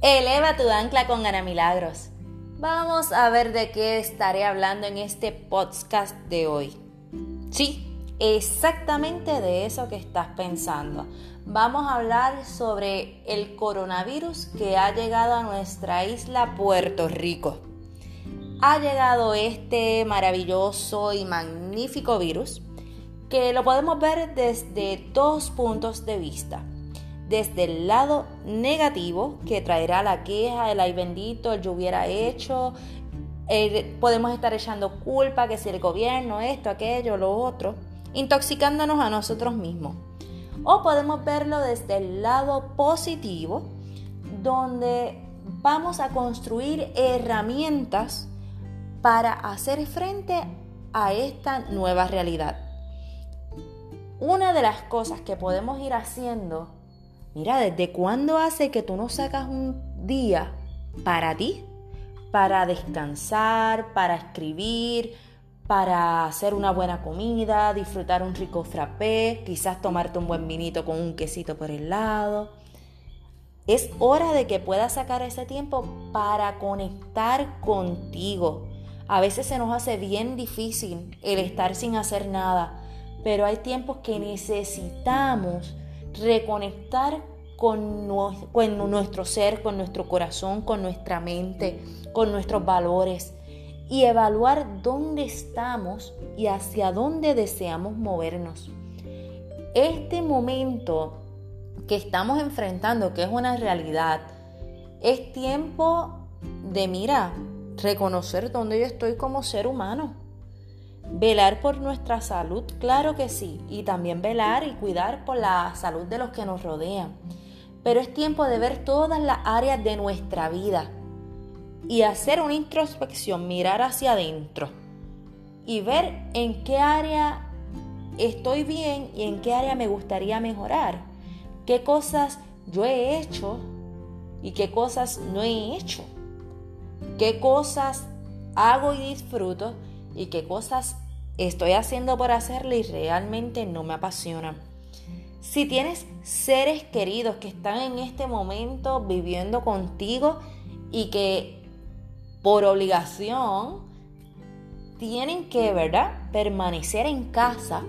Eleva tu ancla con Ana Milagros. Vamos a ver de qué estaré hablando en este podcast de hoy. Sí, exactamente de eso que estás pensando. Vamos a hablar sobre el coronavirus que ha llegado a nuestra isla Puerto Rico. Ha llegado este maravilloso y magnífico virus que lo podemos ver desde dos puntos de vista desde el lado negativo que traerá la queja, el ay bendito, el yo hubiera hecho, podemos estar echando culpa que si el gobierno, esto, aquello, lo otro, intoxicándonos a nosotros mismos. O podemos verlo desde el lado positivo, donde vamos a construir herramientas para hacer frente a esta nueva realidad. Una de las cosas que podemos ir haciendo Mira, ¿desde cuándo hace que tú no sacas un día para ti? Para descansar, para escribir, para hacer una buena comida, disfrutar un rico frappé, quizás tomarte un buen vinito con un quesito por el lado. Es hora de que puedas sacar ese tiempo para conectar contigo. A veces se nos hace bien difícil el estar sin hacer nada, pero hay tiempos que necesitamos reconectar con, nuestro ser, con nuestro corazón, con nuestra mente, con nuestros valores y evaluar dónde estamos y hacia dónde deseamos movernos. Este momento que estamos enfrentando, que es una realidad, es tiempo de, mira, reconocer dónde yo estoy como ser humano Velar por nuestra salud, claro que sí, y también velar y cuidar por la salud de los que nos rodean. Pero es tiempo de ver todas las áreas de nuestra vida y hacer una introspección, mirar hacia adentro y ver en qué área estoy bien y en qué área me gustaría mejorar. Qué cosas yo he hecho y qué cosas no he hecho. Qué cosas hago y disfruto y qué cosas estoy haciendo por hacerle y realmente no me apasiona. Si tienes seres queridos que están en este momento viviendo contigo y que por obligación tienen que, ¿verdad?, permanecer en casa,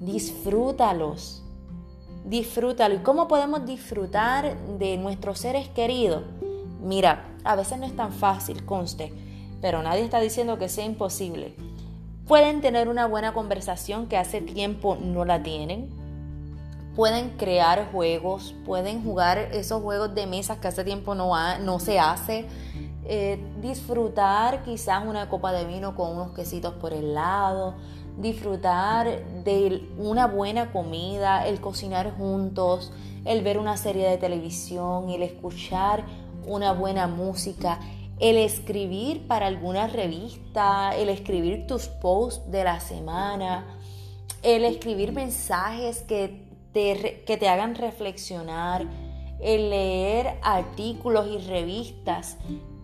disfrútalos. Disfrútalo. ¿Y cómo podemos disfrutar de nuestros seres queridos? Mira, a veces no es tan fácil, conste pero nadie está diciendo que sea imposible. Pueden tener una buena conversación que hace tiempo no la tienen. Pueden crear juegos, pueden jugar esos juegos de mesas que hace tiempo no, no se hace. Eh, disfrutar quizás una copa de vino con unos quesitos por el lado. Disfrutar de una buena comida, el cocinar juntos, el ver una serie de televisión, el escuchar una buena música, el escribir para alguna revista, el escribir tus posts de la semana, el escribir mensajes que te, que te hagan reflexionar, el leer artículos y revistas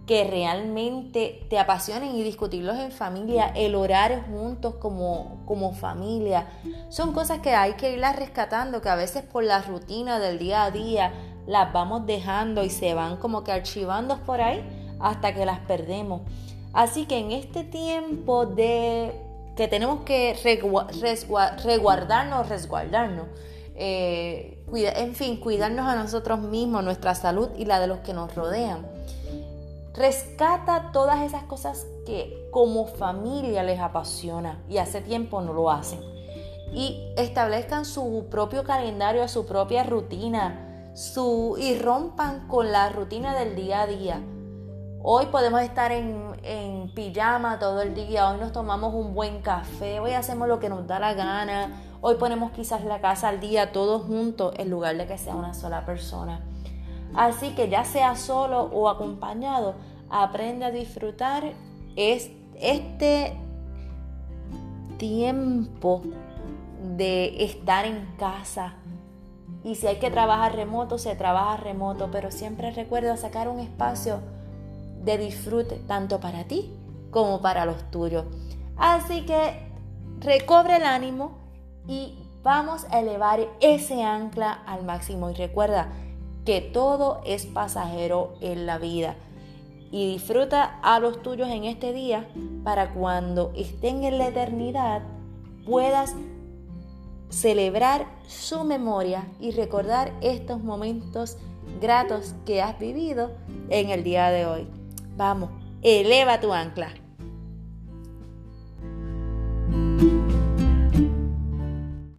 que realmente te apasionen y discutirlos en familia, el orar juntos como, como familia. Son cosas que hay que irlas rescatando, que a veces por la rutina del día a día las vamos dejando y se van como que archivando por ahí hasta que las perdemos. Así que en este tiempo de que tenemos que resguardarnos, resguardarnos, eh, en fin, cuidarnos a nosotros mismos, nuestra salud y la de los que nos rodean. Rescata todas esas cosas que como familia les apasiona y hace tiempo no lo hacen. Y establezcan su propio calendario, su propia rutina, su, y rompan con la rutina del día a día Hoy podemos estar en, pijama todo el día, hoy nos tomamos un buen café, hoy hacemos lo que nos da la gana, hoy ponemos quizás la casa al día todos juntos en lugar de que sea una sola persona. Así que ya sea solo o acompañado, aprende a disfrutar este tiempo de estar en casa. Y si hay que trabajar remoto, se trabaja remoto, pero siempre recuerda sacar un espacio de disfrute tanto para ti como para los tuyos. Así que recobre el ánimo y vamos a elevar ese ancla al máximo. Y recuerda que todo es pasajero en la vida. Y disfruta a los tuyos en este día para cuando estén en la eternidad puedas celebrar su memoria y recordar estos momentos gratos que has vivido en el día de hoy. Vamos, eleva tu ancla.